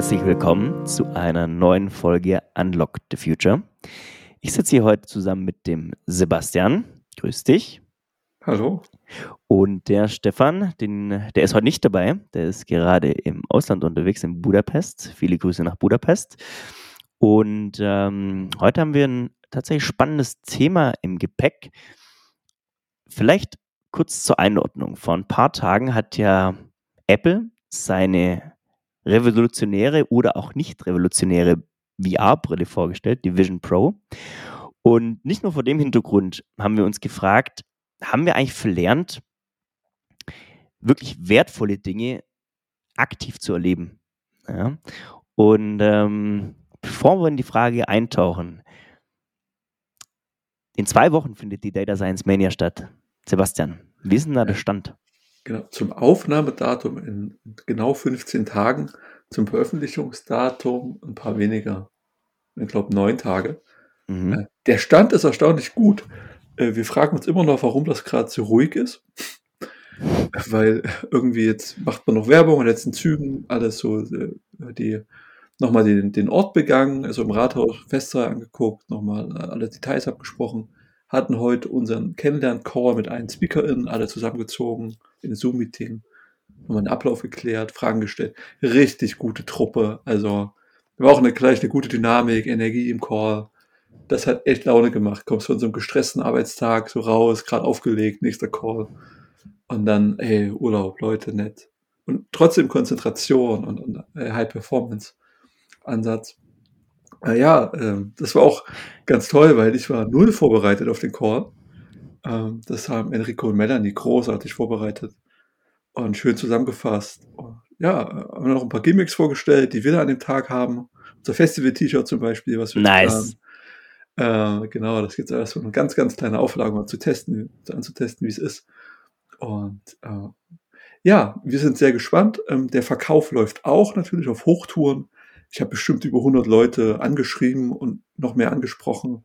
Herzlich willkommen zu einer neuen Folge Unlock the Future. Ich sitze hier heute zusammen mit dem Sebastian. Grüß dich. Hallo. Und der Stefan, den, der ist heute nicht dabei. Der ist gerade im Ausland unterwegs, in Budapest. Viele Grüße nach Budapest. Und ähm, heute haben wir ein tatsächlich spannendes Thema im Gepäck. Vielleicht kurz zur Einordnung. Vor ein paar Tagen hat ja Apple seine revolutionäre oder auch nicht revolutionäre VR-Brille vorgestellt, die Vision Pro. Und nicht nur vor dem Hintergrund haben wir uns gefragt, haben wir eigentlich verlernt, wirklich wertvolle Dinge aktiv zu erleben? Ja? Und ähm, bevor wir in die Frage eintauchen, in zwei Wochen findet die Data Science Mania statt. Sebastian, wie ist denn da der Stand? Genau, zum Aufnahmedatum in genau 15 Tagen, zum Veröffentlichungsdatum ein paar weniger, ich glaube neun Tage. Mhm. Äh, der Stand ist erstaunlich gut. Äh, wir fragen uns immer noch, warum das gerade so ruhig ist. Weil irgendwie jetzt macht man noch Werbung in den letzten Zügen, alles so, äh, die nochmal den, den Ort begangen, also im Rathaus Festsaal angeguckt, nochmal alle Details abgesprochen, hatten heute unseren Kennenlern-Call mit allen SpeakerInnen, alle zusammengezogen in Zoom-Meeting, haben einen Ablauf geklärt, Fragen gestellt. Richtig gute Truppe. Also war auch eine, gleich eine gute Dynamik, Energie im Call. Das hat echt Laune gemacht. Kommst von so einem gestressten Arbeitstag so raus, gerade aufgelegt, nächster Call. Und dann, ey, Urlaub, Leute, nett. Und trotzdem Konzentration und, und äh, High-Performance-Ansatz. Äh, ja, äh, das war auch ganz toll, weil ich war null vorbereitet auf den Call. Ähm, das haben Enrico und Melanie großartig vorbereitet und schön zusammengefasst. Ja, haben noch ein paar Gimmicks vorgestellt, die wir da an dem Tag haben. Unser Festival-T-Shirt zum Beispiel, was wir nice. haben. Äh, genau, das gibt es erst so eine ganz, ganz kleine Auflage mal zu testen, anzutesten, wie es ist. Und äh, ja, wir sind sehr gespannt. Ähm, der Verkauf läuft auch natürlich auf Hochtouren. Ich habe bestimmt über 100 Leute angeschrieben und noch mehr angesprochen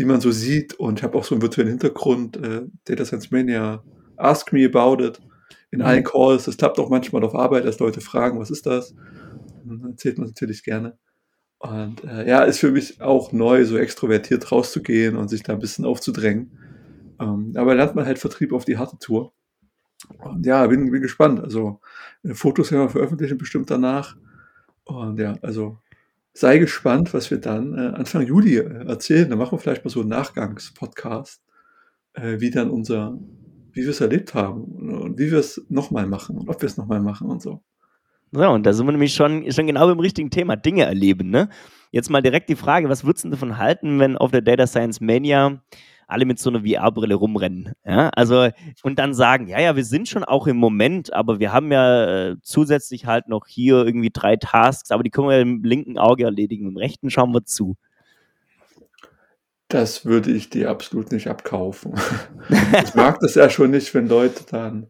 die man so sieht. Und ich habe auch so einen virtuellen Hintergrund, äh, Data Science Mania, Ask Me About It, in allen mhm. Calls. Das klappt auch manchmal auf Arbeit, dass Leute fragen, was ist das? Und dann erzählt man natürlich gerne. Und äh, ja, ist für mich auch neu, so extrovertiert rauszugehen und sich da ein bisschen aufzudrängen. Ähm, aber lernt man halt Vertrieb auf die harte Tour. Und ja, bin, bin gespannt. Also äh, Fotos werden wir veröffentlichen bestimmt danach. Und ja, also sei gespannt, was wir dann äh, Anfang Juli äh, erzählen. Da machen wir vielleicht mal so einen Nachgangspodcast, äh, wie dann unser, wie wir es erlebt haben und wie wir es nochmal machen und ob wir es nochmal machen und so. So, und da sind wir nämlich schon, schon genau beim richtigen Thema, Dinge erleben. Ne? Jetzt mal direkt die Frage, was würdest du davon halten, wenn auf der Data Science Mania alle mit so einer VR-Brille rumrennen. Ja, also und dann sagen, ja, ja, wir sind schon auch im Moment, aber wir haben ja äh, zusätzlich halt noch hier irgendwie drei Tasks, aber die können wir im linken Auge erledigen, im rechten schauen wir zu. Das würde ich dir absolut nicht abkaufen. ich mag das ja schon nicht, wenn Leute dann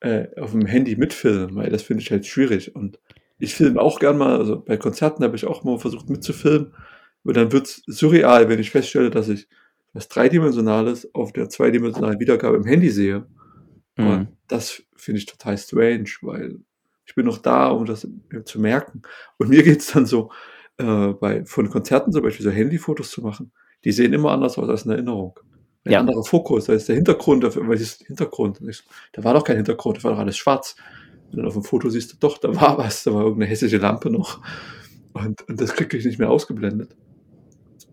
äh, auf dem Handy mitfilmen, weil das finde ich halt schwierig. Und ich filme auch gern mal, also bei Konzerten habe ich auch mal versucht mitzufilmen, aber dann wird es surreal, wenn ich feststelle, dass ich was Dreidimensionales auf der zweidimensionalen Wiedergabe im Handy sehe. Mhm. Und das finde ich total strange, weil ich bin noch da, um das zu merken. Und mir geht es dann so, äh, bei, von Konzerten zum Beispiel so Handyfotos zu machen, die sehen immer anders aus als in Erinnerung. Ein ja. anderer Fokus, da ist der Hintergrund, weil ist Hintergrund. Da war doch kein Hintergrund, da war doch alles schwarz. Und dann auf dem Foto siehst du, doch, da war was, da war irgendeine hässliche Lampe noch. Und, und das kriege ich nicht mehr ausgeblendet.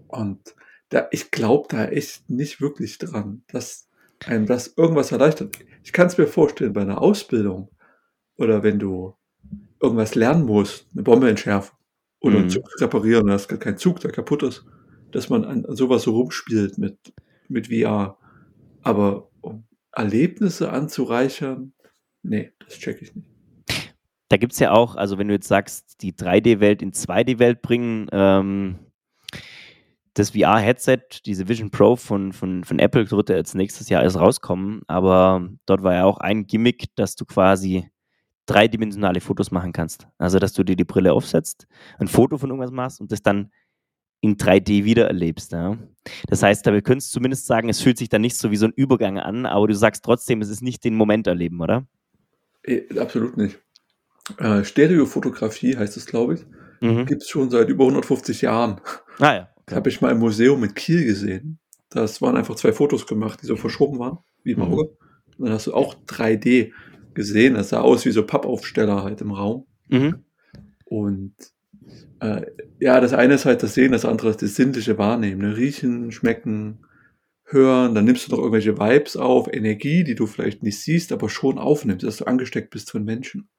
Und da, ich glaube da echt nicht wirklich dran, dass einem das irgendwas erleichtert. Ich kann es mir vorstellen, bei einer Ausbildung oder wenn du irgendwas lernen musst, eine Bombe entschärfen oder mhm. einen Zug reparieren, gar kein Zug, der kaputt ist, dass man an, sowas so rumspielt mit, mit VR. Aber um Erlebnisse anzureichern, nee, das check ich nicht. Da gibt es ja auch, also wenn du jetzt sagst, die 3D-Welt in 2D-Welt bringen, ähm, das VR-Headset, diese Vision Pro von, von, von Apple, wird ja jetzt nächstes Jahr erst rauskommen, aber dort war ja auch ein Gimmick, dass du quasi dreidimensionale Fotos machen kannst. Also, dass du dir die Brille aufsetzt, ein Foto von irgendwas machst und das dann in 3D wiedererlebst. Ja? Das heißt, wir können es zumindest sagen, es fühlt sich dann nicht so wie so ein Übergang an, aber du sagst trotzdem, es ist nicht den Moment erleben, oder? Äh, absolut nicht. Äh, Stereofotografie heißt es, glaube ich. Mhm. Gibt es schon seit über 150 Jahren. Ah ja. Habe ich mal im Museum in Kiel gesehen. Das waren einfach zwei Fotos gemacht, die so verschoben waren, wie im mhm. Auge. Und dann hast du auch 3D gesehen. Das sah aus wie so Pappaufsteller halt im Raum. Mhm. Und äh, ja, das eine ist halt das Sehen, das andere ist das sinnliche Wahrnehmen. Ne? Riechen, schmecken, hören. Dann nimmst du noch irgendwelche Vibes auf, Energie, die du vielleicht nicht siehst, aber schon aufnimmst, dass du angesteckt bist von Menschen.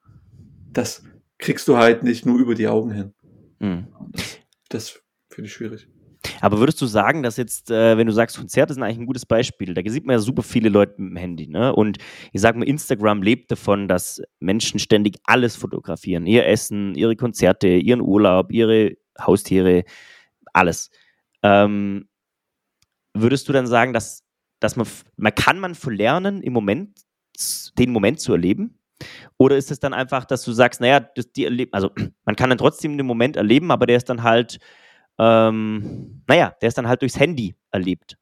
Das kriegst du halt nicht nur über die Augen hin. Mhm. Das, das finde ich schwierig. Aber würdest du sagen, dass jetzt, äh, wenn du sagst, Konzerte sind eigentlich ein gutes Beispiel, da sieht man ja super viele Leute mit dem Handy, ne? Und ich sage mal, Instagram lebt davon, dass Menschen ständig alles fotografieren. Ihr Essen, ihre Konzerte, ihren Urlaub, ihre Haustiere, alles. Ähm, würdest du dann sagen, dass, dass man, man kann man verlernen, im Moment den Moment zu erleben? Oder ist es dann einfach, dass du sagst, naja, das, die erleben, also man kann dann trotzdem den Moment erleben, aber der ist dann halt ähm, naja, der ist dann halt durchs Handy erlebt.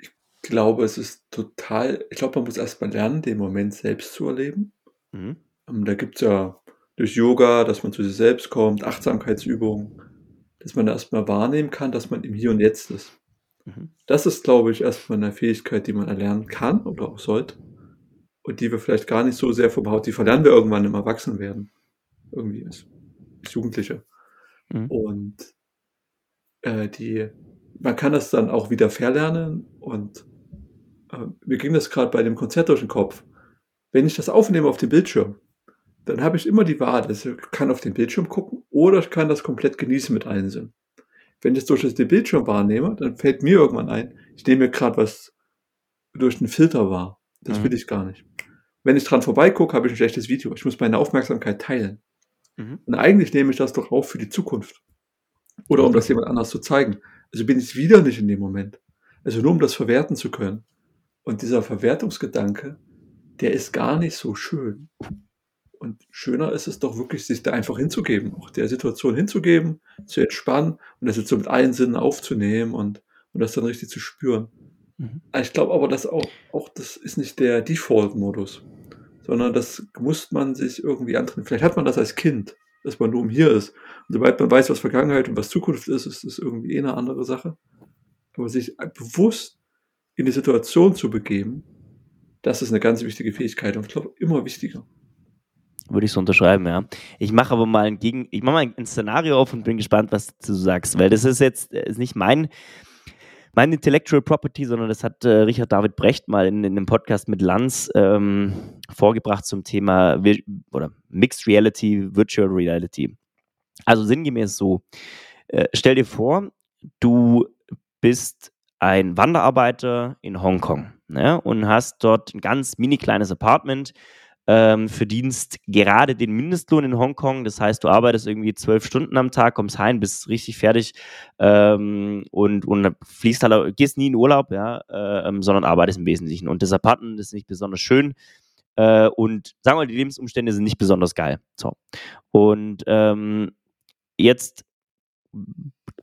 Ich glaube, es ist total, ich glaube, man muss erstmal lernen, den Moment selbst zu erleben. Mhm. Ähm, da gibt es ja durch Yoga, dass man zu sich selbst kommt, Achtsamkeitsübungen, dass man erstmal wahrnehmen kann, dass man im Hier und Jetzt ist. Mhm. Das ist, glaube ich, erstmal eine Fähigkeit, die man erlernen kann oder auch sollte. Und die wir vielleicht gar nicht so sehr vom Haut, die verlernen wir irgendwann im Erwachsenwerden. Irgendwie als, als Jugendliche. Mhm. Und äh, die, man kann das dann auch wieder verlernen und äh, mir ging das gerade bei dem Konzert durch den Kopf. Wenn ich das aufnehme auf dem Bildschirm, dann habe ich immer die Wahl, dass ich kann auf den Bildschirm gucken oder ich kann das komplett genießen mit allen Sinnen. Wenn ich es durch den Bildschirm wahrnehme, dann fällt mir irgendwann ein, ich nehme mir gerade was durch den Filter wahr. Das mhm. will ich gar nicht. Wenn ich dran vorbeigucke, habe ich ein schlechtes Video. Ich muss meine Aufmerksamkeit teilen. Mhm. Und eigentlich nehme ich das doch auf für die Zukunft. Oder um das jemand anders zu zeigen. Also bin ich wieder nicht in dem Moment. Also nur um das verwerten zu können. Und dieser Verwertungsgedanke, der ist gar nicht so schön. Und schöner ist es doch wirklich, sich da einfach hinzugeben, auch der Situation hinzugeben, zu entspannen und das jetzt so mit allen Sinnen aufzunehmen und, und das dann richtig zu spüren. Mhm. Ich glaube aber, dass auch, auch das ist nicht der Default-Modus, sondern das muss man sich irgendwie antrainieren. Vielleicht hat man das als Kind dass man nur um hier ist. Sobald man weiß, was Vergangenheit und was Zukunft ist, ist das irgendwie eh eine andere Sache. Aber sich bewusst in die Situation zu begeben, das ist eine ganz wichtige Fähigkeit und ich glaube immer wichtiger. Würde ich so unterschreiben, ja. Ich mache aber mal ein Gegen, ich mache mal ein Szenario auf und bin gespannt, was du sagst, weil das ist jetzt äh, ist nicht mein mein Intellectual Property, sondern das hat äh, Richard David Brecht mal in, in einem Podcast mit Lanz ähm, vorgebracht zum Thema Vi oder Mixed Reality, Virtual Reality. Also sinngemäß so, äh, stell dir vor, du bist ein Wanderarbeiter in Hongkong ne, und hast dort ein ganz mini kleines Apartment ähm, verdienst gerade den Mindestlohn in Hongkong. Das heißt, du arbeitest irgendwie zwölf Stunden am Tag, kommst heim, bist richtig fertig ähm, und, und fließt halt, gehst nie in Urlaub, ja, äh, ähm, sondern arbeitest im Wesentlichen. Und das Apartment ist nicht besonders schön. Äh, und sagen wir mal, die Lebensumstände sind nicht besonders geil. So. Und ähm, jetzt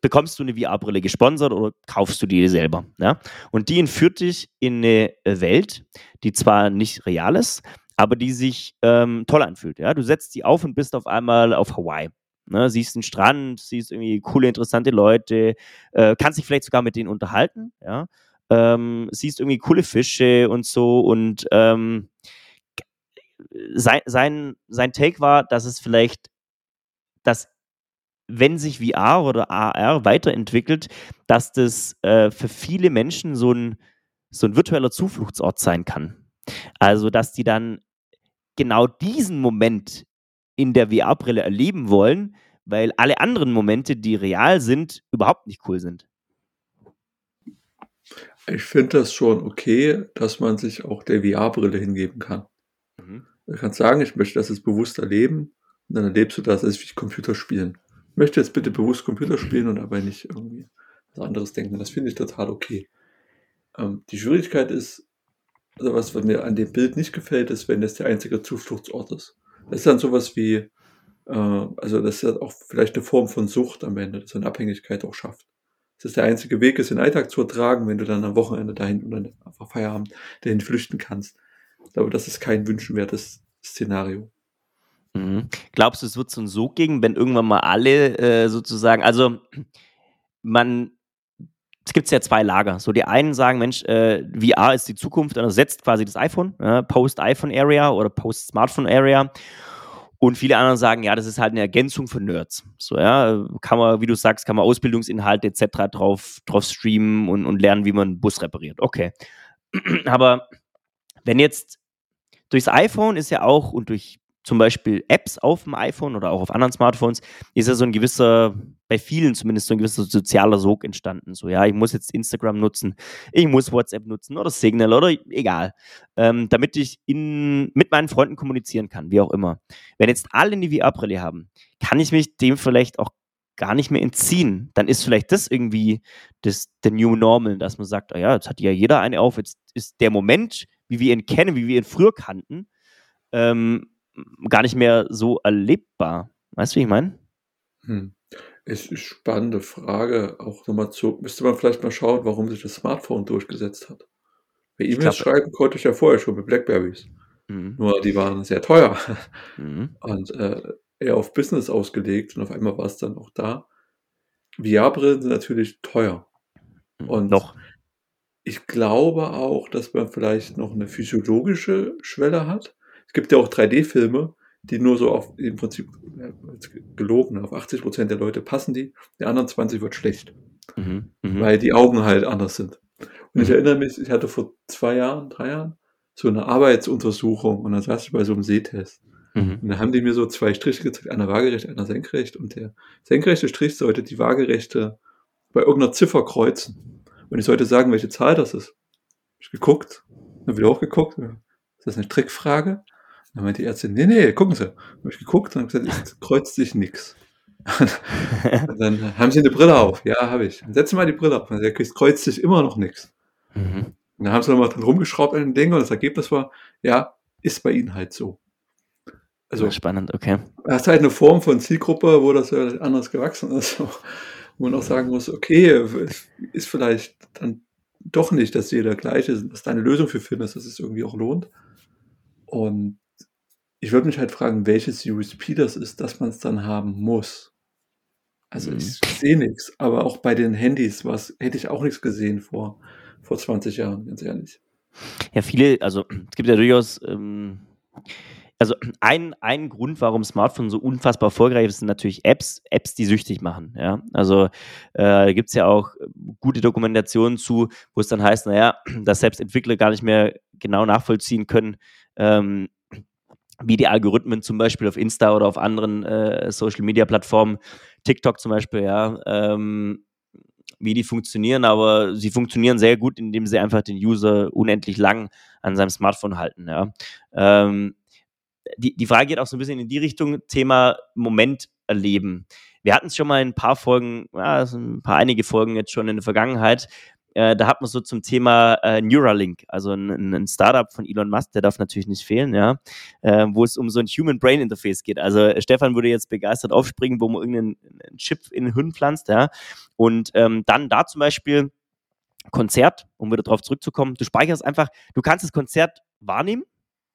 bekommst du eine VR-Brille gesponsert oder kaufst du die selber. Ja? Und die entführt dich in eine Welt, die zwar nicht real ist, aber die sich ähm, toll anfühlt. Ja? Du setzt sie auf und bist auf einmal auf Hawaii. Ne? Siehst einen Strand, siehst irgendwie coole, interessante Leute, äh, kannst dich vielleicht sogar mit denen unterhalten, ja. Ähm, siehst irgendwie coole Fische und so und ähm, sein, sein, sein Take war, dass es vielleicht, dass wenn sich VR oder AR weiterentwickelt, dass das äh, für viele Menschen so ein, so ein virtueller Zufluchtsort sein kann. Also, dass die dann genau diesen Moment in der VR-Brille erleben wollen, weil alle anderen Momente, die real sind, überhaupt nicht cool sind. Ich finde das schon okay, dass man sich auch der VR-Brille hingeben kann. Mhm. Du kannst sagen, ich möchte das jetzt bewusst erleben und dann erlebst du das als wie Computerspielen. Möchte jetzt bitte bewusst Computer spielen und dabei nicht irgendwie was anderes denken. Das finde ich total okay. Ähm, die Schwierigkeit ist, also was, mir an dem Bild nicht gefällt, ist, wenn das der einzige Zufluchtsort ist. Das ist dann sowas wie, Äh, also das ist auch vielleicht eine Form von Sucht am Ende, das eine Abhängigkeit auch schafft. Das ist der einzige Weg, es in den Alltag zu ertragen, wenn du dann am Wochenende dahin oder einfach Feierabend dahin flüchten kannst. Ich glaube, das ist kein wünschenswertes Szenario. Mhm. Glaubst du, es wird so ein Sog gegen, wenn irgendwann mal alle äh, sozusagen, also man, es gibt ja zwei Lager. So die einen sagen, Mensch, äh, VR ist die Zukunft, dann ersetzt quasi das iPhone, äh, Post-iPhone-Area oder Post-Smartphone-Area. Und viele anderen sagen, ja, das ist halt eine Ergänzung für Nerds. So, ja, kann man, wie du sagst, kann man Ausbildungsinhalte etc. drauf, drauf streamen und, und lernen, wie man einen Bus repariert. Okay. Aber wenn jetzt durchs iPhone ist ja auch und durch zum Beispiel Apps auf dem iPhone oder auch auf anderen Smartphones, ist ja so ein gewisser, bei vielen zumindest so ein gewisser sozialer Sog entstanden. So, ja, ich muss jetzt Instagram nutzen, ich muss WhatsApp nutzen oder Signal oder egal, ähm, damit ich in, mit meinen Freunden kommunizieren kann, wie auch immer. Wenn jetzt alle eine VR-Brille haben, kann ich mich dem vielleicht auch gar nicht mehr entziehen. Dann ist vielleicht das irgendwie das, der New Normal, dass man sagt, oh ja, jetzt hat ja jeder eine auf, jetzt ist der Moment, wie wir ihn kennen, wie wir ihn früher kannten, ähm, gar nicht mehr so erlebbar. Weißt du, wie ich meine? Hm. Ist eine spannende Frage. Auch nochmal zu, müsste man vielleicht mal schauen, warum sich das Smartphone durchgesetzt hat. Bei E-Mails schreiben konnte ich ja vorher schon mit Blackberries. Mhm. Nur die waren sehr teuer mhm. und äh, eher auf Business ausgelegt und auf einmal war es dann auch da. VR-Brillen sind natürlich teuer. Mhm. Und noch. Ich glaube auch, dass man vielleicht noch eine physiologische Schwelle hat. Es gibt ja auch 3D-Filme, die nur so auf, im Prinzip, gelogen, auf 80 Prozent der Leute passen die, der anderen 20 wird schlecht. Mhm, mh. Weil die Augen halt anders sind. Und ich mhm. erinnere mich, ich hatte vor zwei Jahren, drei Jahren, so eine Arbeitsuntersuchung und dann saß ich bei so einem Sehtest. Mhm. Und dann haben die mir so zwei Striche gezeigt, einer waagerecht, einer senkrecht und der senkrechte Strich sollte die waagerechte bei irgendeiner Ziffer kreuzen. Und ich sollte sagen, welche Zahl das ist. Hab ich geguckt, dann wieder hochgeguckt. Ist das eine Trickfrage? Dann meinte die Ärztin, nee, nee, gucken Sie. Habe ich geguckt und gesagt, es kreuzt sich nichts. dann haben Sie eine Brille auf. Ja, habe ich. Dann setzen Sie mal die Brille auf. Dann sagt, es kreuzt sich immer noch nichts. Mhm. Und dann haben sie nochmal dran rumgeschraubt an dem Ding und das Ergebnis war, ja, ist bei Ihnen halt so. Also, spannend, okay. Das ist halt eine Form von Zielgruppe, wo das ja anders gewachsen ist. Wo man auch sagen muss, okay, ist vielleicht dann doch nicht, dass jeder gleich ist, dass da eine Lösung für findest, dass es irgendwie auch lohnt. Und ich würde mich halt fragen, welches USP das ist, dass man es dann haben muss. Also mhm. ich sehe nichts, aber auch bei den Handys was hätte ich auch nichts gesehen vor, vor 20 Jahren, ganz ehrlich. Ja, viele, also es gibt ja durchaus, ähm, also ein, ein Grund, warum Smartphone so unfassbar erfolgreich ist, sind natürlich Apps, Apps, die süchtig machen. Ja? Also äh, gibt es ja auch gute Dokumentationen zu, wo es dann heißt, naja, dass selbst Entwickler gar nicht mehr genau nachvollziehen können, ähm, wie die Algorithmen zum Beispiel auf Insta oder auf anderen äh, Social Media Plattformen, TikTok zum Beispiel, ja, ähm, wie die funktionieren, aber sie funktionieren sehr gut, indem sie einfach den User unendlich lang an seinem Smartphone halten, ja. Ähm, die, die Frage geht auch so ein bisschen in die Richtung, Thema Moment erleben. Wir hatten es schon mal in ein paar Folgen, ja, ein paar einige Folgen jetzt schon in der Vergangenheit, äh, da hat man so zum Thema äh, Neuralink, also ein, ein, Startup von Elon Musk, der darf natürlich nicht fehlen, ja, äh, wo es um so ein Human Brain Interface geht. Also äh, Stefan würde jetzt begeistert aufspringen, wo man irgendeinen Chip in den Hirn pflanzt, ja, und ähm, dann da zum Beispiel Konzert, um wieder darauf zurückzukommen, du speicherst einfach, du kannst das Konzert wahrnehmen,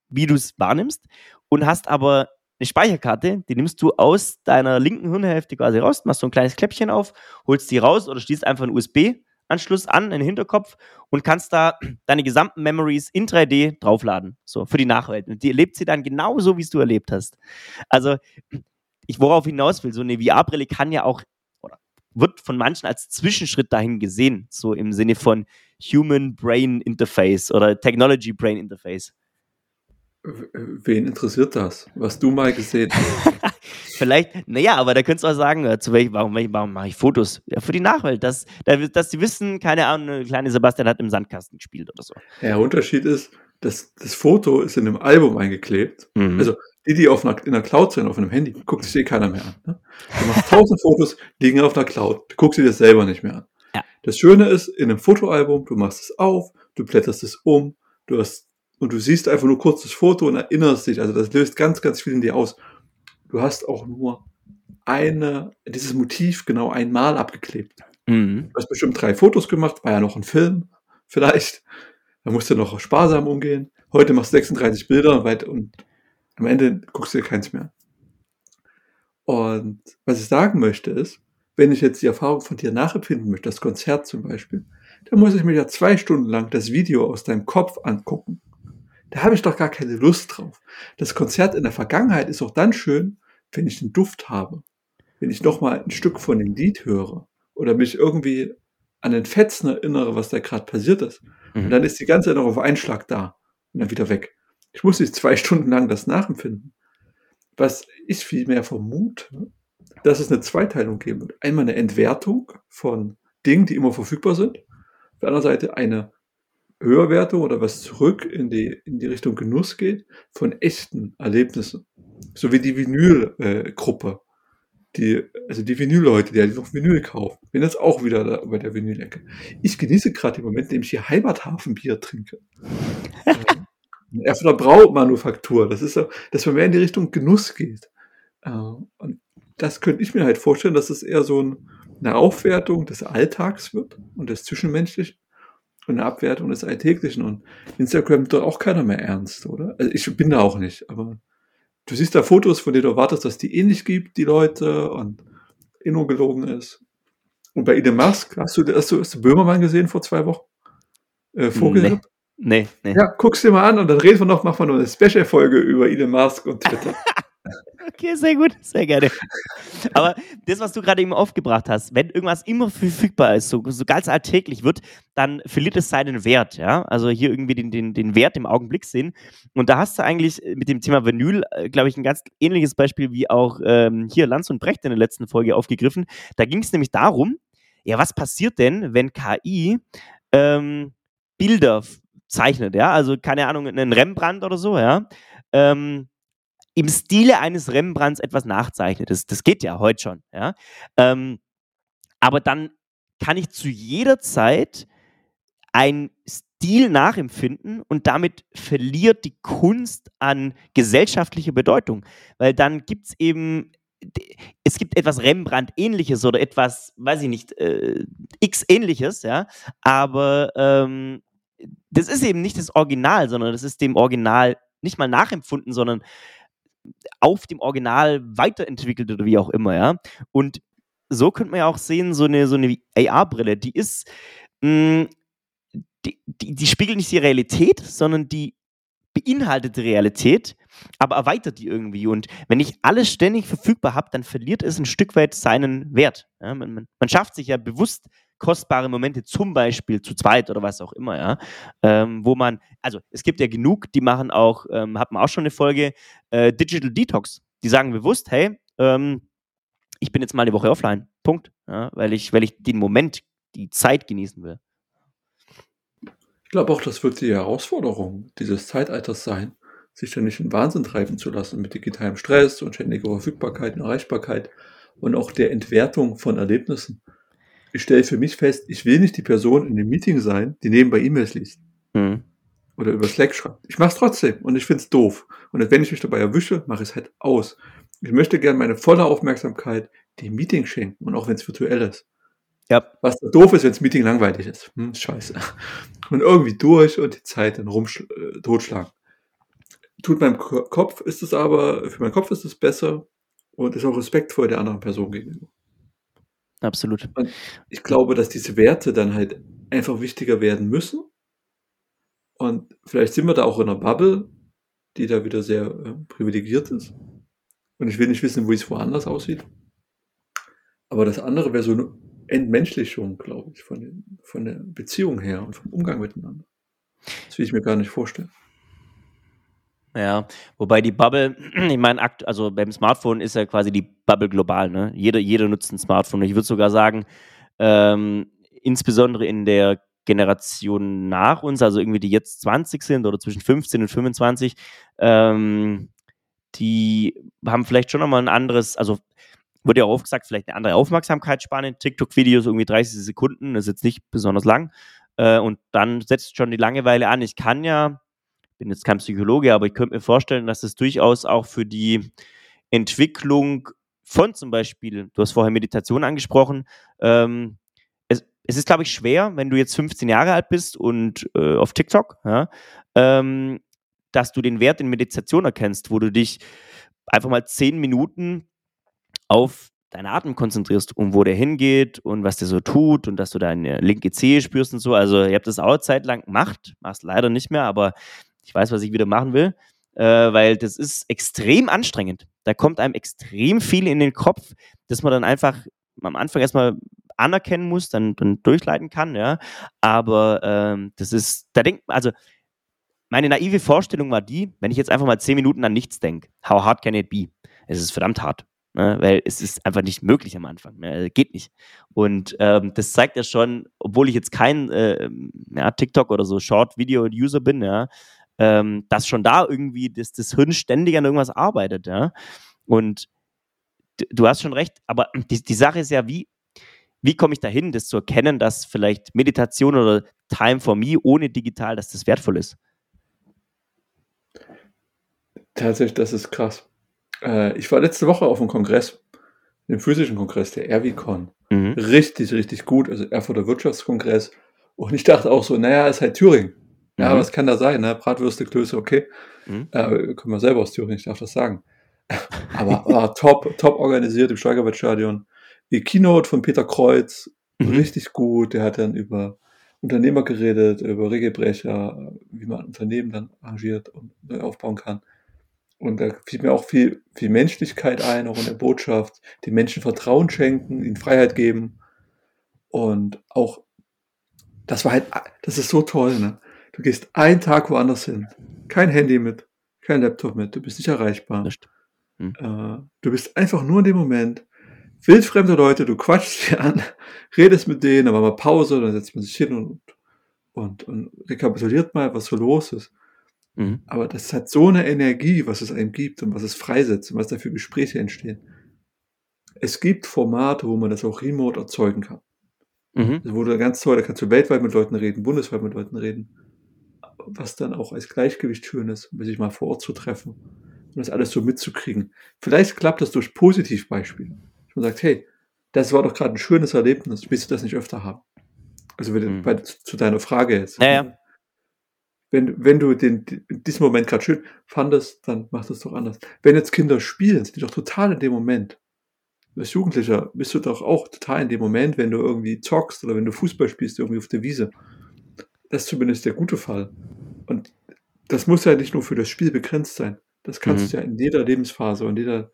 wie du es wahrnimmst, und hast aber eine Speicherkarte, die nimmst du aus deiner linken Hirnhälfte quasi raus, machst so ein kleines Kläppchen auf, holst die raus oder schließt einfach ein USB Anschluss an, in den Hinterkopf und kannst da deine gesamten Memories in 3D draufladen. So, für die Nachwelt. Und die erlebt sie dann genauso, wie es du erlebt hast. Also, ich worauf hinaus will, so eine VR-Brille kann ja auch, oder wird von manchen als Zwischenschritt dahin gesehen, so im Sinne von Human Brain Interface oder Technology Brain Interface. Wen interessiert das, was du mal gesehen hast? Vielleicht, naja, aber da könntest du auch sagen, äh, zu welchem, warum, warum mache ich Fotos? Ja, für die Nachwelt, dass, dass die wissen, keine Ahnung, kleine Sebastian hat im Sandkasten gespielt oder so. Ja, der Unterschied ist, dass das Foto ist in einem Album eingeklebt. Mhm. Also die, die auf einer, in der Cloud sind, auf einem Handy, guckt sich eh keiner mehr an. Ne? Du machst tausend Fotos, liegen auf einer Cloud, du guckst dir das selber nicht mehr an. Ja. Das Schöne ist, in einem Fotoalbum, du machst es auf, du blätterst es um, du hast, und du siehst einfach nur kurz das Foto und erinnerst dich. Also das löst ganz, ganz viel in dir aus du hast auch nur eine, dieses Motiv genau einmal abgeklebt. Mhm. Du hast bestimmt drei Fotos gemacht, war ja noch ein Film, vielleicht. Da musst du noch sparsam umgehen. Heute machst du 36 Bilder weit und am Ende guckst du dir keins mehr. Und was ich sagen möchte ist, wenn ich jetzt die Erfahrung von dir nachempfinden möchte, das Konzert zum Beispiel, dann muss ich mir ja zwei Stunden lang das Video aus deinem Kopf angucken. Da habe ich doch gar keine Lust drauf. Das Konzert in der Vergangenheit ist auch dann schön, wenn ich den Duft habe. Wenn ich noch mal ein Stück von dem Lied höre oder mich irgendwie an den Fetzen erinnere, was da gerade passiert ist. Mhm. Und dann ist die ganze Zeit noch auf Einschlag da und dann wieder weg. Ich muss nicht zwei Stunden lang das nachempfinden. Was ich vielmehr vermute, dass es eine Zweiteilung geben wird. Einmal eine Entwertung von Dingen, die immer verfügbar sind. Auf der anderen Seite eine Höherwertung oder was zurück in die, in die Richtung Genuss geht von echten Erlebnissen. So wie die Vinyl-Gruppe. Die, also die Vinyl-Leute, die halt noch Vinyl kaufen. Bin jetzt auch wieder da bei der Vinyl-Ecke. Ich genieße gerade den Moment, in dem ich hier Heimathafenbier trinke. äh, Erfurter Braumanufaktur. Das ist so, dass man mehr in die Richtung Genuss geht. Äh, und das könnte ich mir halt vorstellen, dass es eher so ein, eine Aufwertung des Alltags wird und des Zwischenmenschlichen und eine Abwertung des Alltäglichen. Und Instagram doch auch keiner mehr ernst, oder? Also ich bin da auch nicht, aber du siehst da Fotos, von denen du erwartest, dass die ähnlich gibt, die Leute, und inno gelogen ist. Und bei Elon Musk, hast du, hast du, hast du Böhmermann gesehen vor zwei Wochen? Äh, nee. nee, nee. Ja, guck's dir mal an und dann reden wir noch, machen wir noch eine Special-Folge über Elon Musk und Twitter. Okay, sehr gut, sehr gerne. Aber das, was du gerade eben aufgebracht hast, wenn irgendwas immer verfügbar ist, so, so ganz alltäglich wird, dann verliert es seinen Wert, ja. Also hier irgendwie den, den, den Wert im Augenblick sehen. Und da hast du eigentlich mit dem Thema Vinyl, äh, glaube ich, ein ganz ähnliches Beispiel wie auch ähm, hier Lanz und Brecht in der letzten Folge aufgegriffen. Da ging es nämlich darum, ja, was passiert denn, wenn KI ähm, Bilder zeichnet, ja? Also keine Ahnung, einen Rembrandt oder so, ja. Ähm, im Stile eines Rembrandts etwas nachzeichnet. Das, das geht ja heute schon. Ja? Ähm, aber dann kann ich zu jeder Zeit einen Stil nachempfinden und damit verliert die Kunst an gesellschaftlicher Bedeutung. Weil dann gibt es eben, es gibt etwas Rembrandt-ähnliches oder etwas, weiß ich nicht, äh, X-ähnliches, ja, aber ähm, das ist eben nicht das Original, sondern das ist dem Original nicht mal nachempfunden, sondern auf dem Original weiterentwickelt oder wie auch immer, ja. Und so könnte man ja auch sehen, so eine, so eine AR-Brille, die ist, mh, hm, die, die, die spiegelt nicht die Realität, sondern die beinhaltet die Realität, aber erweitert die irgendwie. Und wenn ich alles ständig verfügbar habe, dann verliert es ein Stück weit seinen Wert. Ja, man, man, schafft sich ja bewusst kostbare Momente, zum Beispiel zu zweit oder was auch immer, ja, ähm, wo man, also es gibt ja genug, die machen auch, ähm, hat man auch schon eine Folge, äh, Digital Detox. Die sagen bewusst, hey, ähm, ich bin jetzt mal eine Woche offline, Punkt, ja, weil ich, weil ich den Moment, die Zeit genießen will. Ich glaube auch, das wird die Herausforderung dieses Zeitalters sein, sich da nicht in Wahnsinn treiben zu lassen mit digitalem Stress und ständiger Verfügbarkeit und Erreichbarkeit und auch der Entwertung von Erlebnissen ich stelle für mich fest, ich will nicht die Person in dem Meeting sein, die nebenbei E-Mails liest. Mhm. Oder über Slack schreibt. Ich mache es trotzdem und ich finde es doof. Und wenn ich mich dabei erwische, mache ich es halt aus. Ich möchte gerne meine volle Aufmerksamkeit dem Meeting schenken und auch wenn es virtuell ist. Ja. Was doof ist, wenn das Meeting langweilig ist. Hm, scheiße. Und irgendwie durch und die Zeit dann rumsch äh, totschlagen. Tut meinem Kopf ist es aber, für meinen Kopf ist es besser und ist auch respektvoll der anderen Person gegenüber. Absolut. Und ich glaube, dass diese Werte dann halt einfach wichtiger werden müssen. Und vielleicht sind wir da auch in einer Bubble, die da wieder sehr äh, privilegiert ist. Und ich will nicht wissen, wie es woanders aussieht. Aber das andere wäre so eine Entmenschlichung, glaube ich, von, den, von der Beziehung her und vom Umgang miteinander. Das will ich mir gar nicht vorstellen. Ja, wobei die Bubble, ich meine, also beim Smartphone ist ja quasi die Bubble global, ne? Jeder, jeder nutzt ein Smartphone. Ich würde sogar sagen, ähm, insbesondere in der Generation nach uns, also irgendwie die jetzt 20 sind oder zwischen 15 und 25, ähm, die haben vielleicht schon nochmal ein anderes, also wurde ja auch oft gesagt, vielleicht eine andere Aufmerksamkeitsspanne. TikTok-Videos irgendwie 30 Sekunden, das ist jetzt nicht besonders lang. Äh, und dann setzt schon die Langeweile an. Ich kann ja bin jetzt kein Psychologe, aber ich könnte mir vorstellen, dass es durchaus auch für die Entwicklung von zum Beispiel, du hast vorher Meditation angesprochen, ähm, es, es, ist, glaube ich, schwer, wenn du jetzt 15 Jahre alt bist und äh, auf TikTok, ja, ähm, dass du den Wert in Meditation erkennst, wo du dich einfach mal 10 Minuten auf deinen Atem konzentrierst und wo der hingeht und was der so tut und dass du deine linke Zehe spürst und so. Also, ich habe das auch zeitlang gemacht, mach's leider nicht mehr, aber ich weiß, was ich wieder machen will, äh, weil das ist extrem anstrengend. Da kommt einem extrem viel in den Kopf, dass man dann einfach am Anfang erstmal anerkennen muss, dann, dann durchleiten kann, ja. Aber ähm, das ist, da denkt man, also meine naive Vorstellung war die, wenn ich jetzt einfach mal zehn Minuten an nichts denke, how hard can it be? Es ist verdammt hart. Ne? weil es ist einfach nicht möglich am Anfang. Ne? Also, geht nicht. Und ähm, das zeigt ja schon, obwohl ich jetzt kein äh, ja, TikTok oder so Short-Video-User bin, ja, ähm, dass schon da irgendwie das, das Hirn ständig an irgendwas arbeitet. Ja? Und du hast schon recht, aber die, die Sache ist ja, wie, wie komme ich dahin, das zu erkennen, dass vielleicht Meditation oder Time for Me ohne digital, dass das wertvoll ist? Tatsächlich, das ist krass. Äh, ich war letzte Woche auf einem Kongress, dem physischen Kongress, der RWCon. Mhm. Richtig, richtig gut. Also Erfurter Wirtschaftskongress. Und ich dachte auch so, naja, ist halt Thüringen. Ja, mhm. was kann da sein? Ne? Bratwürste, Klöße, okay. Mhm. Äh, können wir selber aus Thüringen, ich darf das sagen. Aber war top, top organisiert im Steigerwettstadion. Die Keynote von Peter Kreuz, mhm. richtig gut. Der hat dann über Unternehmer geredet, über Regelbrecher, wie man Unternehmen dann arrangiert und neu aufbauen kann. Und da fiel mir auch viel, viel Menschlichkeit ein, auch in der Botschaft. Den Menschen Vertrauen schenken, ihnen Freiheit geben. Und auch, das war halt, das ist so toll, ne? Du gehst einen Tag woanders hin. Kein Handy mit, kein Laptop mit, du bist nicht erreichbar. Hm. Äh, du bist einfach nur in dem Moment. Wildfremde Leute, du quatschst sie an, redest mit denen, aber mal Pause, dann setzt man sich hin und, und, und rekapituliert mal, was so los ist. Mhm. Aber das hat so eine Energie, was es einem gibt und was es freisetzt und was da für Gespräche entstehen. Es gibt Formate, wo man das auch remote erzeugen kann. Mhm. Also wo du ganz toll, da kannst du weltweit mit Leuten reden, bundesweit mit Leuten reden. Was dann auch als Gleichgewicht schön ist, um sich mal vor Ort zu treffen und das alles so mitzukriegen. Vielleicht klappt das durch Positivbeispiele. Man sagt, hey, das war doch gerade ein schönes Erlebnis, willst du das nicht öfter haben? Also wenn, mhm. bei, zu deiner Frage jetzt. Ja, ja wenn, wenn du den, diesen Moment gerade schön fandest, dann mach das doch anders. Wenn jetzt Kinder spielen, sind die doch total in dem Moment. Als Jugendlicher bist du doch auch total in dem Moment, wenn du irgendwie zockst oder wenn du Fußball spielst, irgendwie auf der Wiese. Das ist zumindest der gute Fall. Und das muss ja nicht nur für das Spiel begrenzt sein. Das kannst mhm. du ja in jeder Lebensphase und jeder,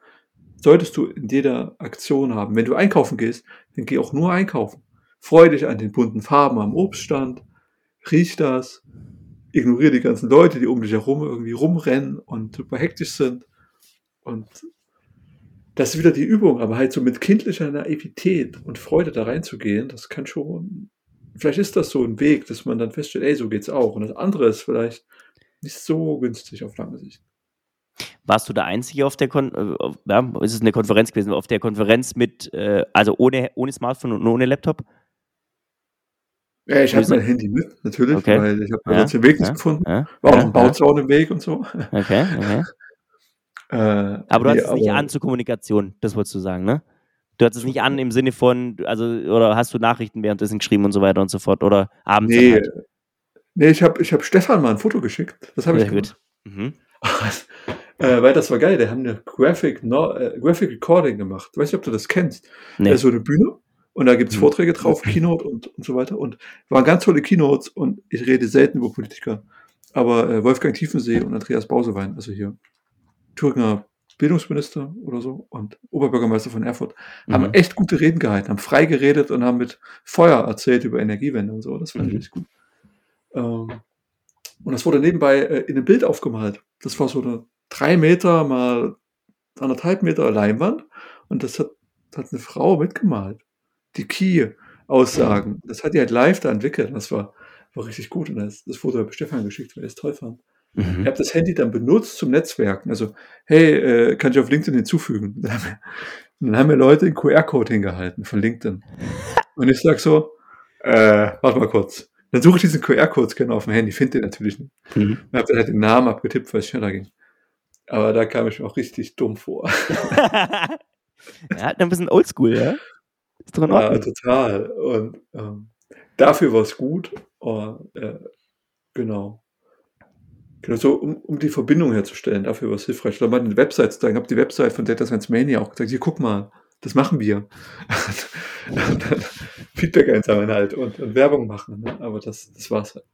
solltest du in jeder Aktion haben. Wenn du einkaufen gehst, dann geh auch nur einkaufen. Freu dich an den bunten Farben am Obststand, riech das, ignoriere die ganzen Leute, die um dich herum irgendwie rumrennen und super hektisch sind. Und das ist wieder die Übung, aber halt so mit kindlicher Naivität und Freude da reinzugehen, das kann schon, vielleicht ist das so ein Weg, dass man dann feststellt, ey, so geht's auch. Und das andere ist vielleicht nicht so günstig auf lange Sicht. Warst du der Einzige auf der Kon äh, ja, ist es eine Konferenz gewesen, auf der Konferenz mit, äh, also ohne, ohne Smartphone und ohne Laptop? Ja, ich habe mein Handy mit, natürlich, okay. weil ich habe ja, sonst den Weg nicht ja, gefunden. Ja, War auch ein Bauzaun im Weg und so. Okay, okay. äh, aber du nee, hast es nicht an zur Kommunikation, das wolltest du sagen, ne? Du hattest es nicht an im Sinne von, also, oder hast du Nachrichten währenddessen geschrieben und so weiter und so fort, oder abends? Nee, halt? nee ich habe ich hab Stefan mal ein Foto geschickt, das habe ich gut. Mhm. äh, weil das war geil, der hat eine Graphic, no, äh, Graphic Recording gemacht. Ich weiß nicht, ob du das kennst. Nee. Das ist so eine Bühne und da gibt's mhm. Vorträge drauf, Keynote und, und so weiter. Und waren ganz tolle Keynotes und ich rede selten über Politiker. Aber äh, Wolfgang Tiefensee und Andreas Bausewein, also hier Thüringer Bildungsminister oder so und Oberbürgermeister von Erfurt, mhm. haben echt gute Reden gehalten, haben frei geredet und haben mit Feuer erzählt über Energiewende und so. Das fand mhm. ich richtig gut. Ähm, und das wurde nebenbei äh, in einem Bild aufgemalt. Das war so eine drei Meter mal anderthalb Meter Leinwand und das hat, hat eine Frau mitgemalt die Key-Aussagen. Das hat die halt live da entwickelt. Das war, war richtig gut. Und das, das Foto habe ich Stefan geschickt, weil er es toll fand. Mhm. Ich habe das Handy dann benutzt zum Netzwerken. Also, hey, äh, kann ich auf LinkedIn hinzufügen? Dann haben wir, dann haben wir Leute den QR-Code hingehalten von LinkedIn. Und ich sag so, äh, warte mal kurz. Dann suche ich diesen QR-Code-Scanner auf dem Handy, finde den natürlich nicht. Mhm. Und habe dann halt den Namen abgetippt, weil es schneller ging. Aber da kam ich mir auch richtig dumm vor. ja, ein bisschen oldschool, ja? Ist Ordnung. Ja, total. Und ähm, dafür war es gut. Und, äh, genau. Genau, so um, um die Verbindung herzustellen, dafür war es hilfreich. Da mal eine Website zeigen. Ich habe die Website von Data Science Mania auch gesagt, hier guck mal, das machen wir. Feedback einsammeln halt und, und Werbung machen. Ne? Aber das, das war's halt.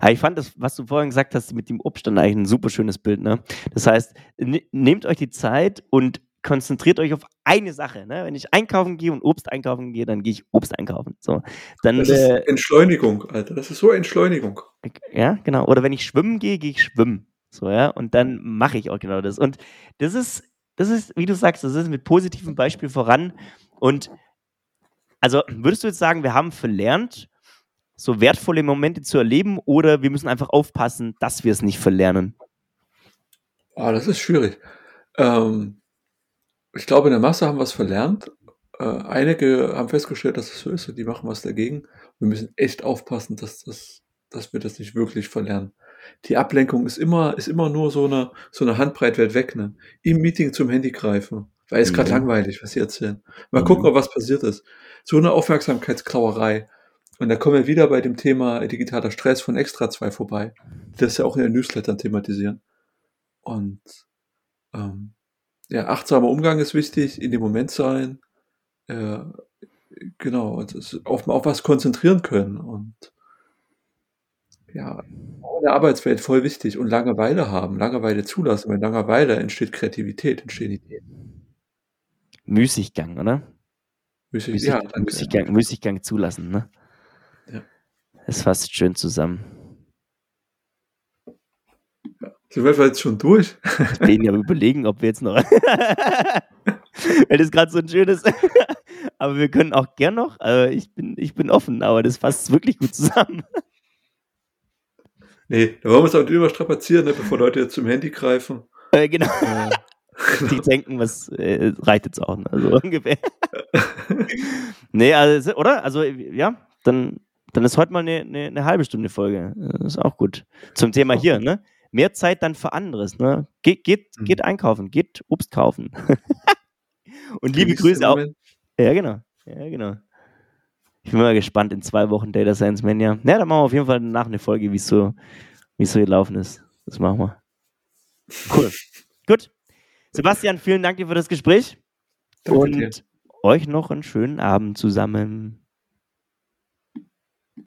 Ja, ich fand das, was du vorhin gesagt hast mit dem Obststand eigentlich ein super schönes Bild. Ne? Das heißt, ne, nehmt euch die Zeit und konzentriert euch auf eine Sache. Ne? Wenn ich einkaufen gehe und Obst einkaufen gehe, dann gehe ich Obst einkaufen. So, dann, das ist äh, Entschleunigung, Alter. Das ist so Entschleunigung. Ja, genau. Oder wenn ich schwimmen gehe, gehe ich schwimmen. So, ja, und dann mache ich auch genau das. Und das ist, das ist, wie du sagst, das ist mit positivem Beispiel voran. Und also würdest du jetzt sagen, wir haben verlernt, so wertvolle Momente zu erleben, oder wir müssen einfach aufpassen, dass wir es nicht verlernen? Ah, das ist schwierig. Ähm, ich glaube, in der Masse haben wir es verlernt. Äh, einige haben festgestellt, dass es so ist und die machen was dagegen. Wir müssen echt aufpassen, dass, das, dass wir das nicht wirklich verlernen. Die Ablenkung ist immer, ist immer nur so eine, so eine Handbreit weit weg. Ne? Im Meeting zum Handy greifen. Weil es mhm. gerade langweilig, was sie erzählen. Mal mhm. gucken, was passiert ist. So eine Aufmerksamkeitsklauerei. Und da kommen wir wieder bei dem Thema digitaler Stress von Extra 2 vorbei. Das ja auch in den Newslettern thematisieren. Und ähm, ja, achtsamer Umgang ist wichtig, in dem Moment sein, äh, genau, und auf, auf was konzentrieren können und ja, in der Arbeitswelt voll wichtig und Langeweile haben, Langeweile zulassen, weil Langeweile entsteht Kreativität, entstehen Ideen. Müßiggang, oder? Müßig, Müßig, ja, Müßiggang, Müßiggang zulassen, ne? Ja. Das fasst schön zusammen. Sind wir jetzt schon durch? Ich bin ja überlegen, ob wir jetzt noch. Weil das gerade so ein schönes. aber wir können auch gern noch. Also ich, bin, ich bin offen, aber das fasst wirklich gut zusammen. Nee, da wollen wir es auch nicht überstrapazieren, ne, bevor Leute jetzt zum Handy greifen. Äh, genau. Äh. Die denken, was äh, reicht jetzt auch, ne? so ungefähr. nee, also, oder? Also, ja, dann, dann ist heute mal eine, eine, eine halbe Stunde Folge. Das ist auch gut. Zum Thema hier, ne? Mehr Zeit dann für anderes. Ne? Geht, geht, mhm. geht einkaufen, geht Obst kaufen. Und liebe Grüße auch. Ja, genau. Ja, genau. Ich bin mal gespannt in zwei Wochen Data Science Mania. Ja, dann machen wir auf jeden Fall nach eine Folge, wie es so, so gelaufen ist. Das machen wir. Cool. Gut. Sebastian, vielen Dank dir für das Gespräch. Danke Und dir. euch noch einen schönen Abend zusammen.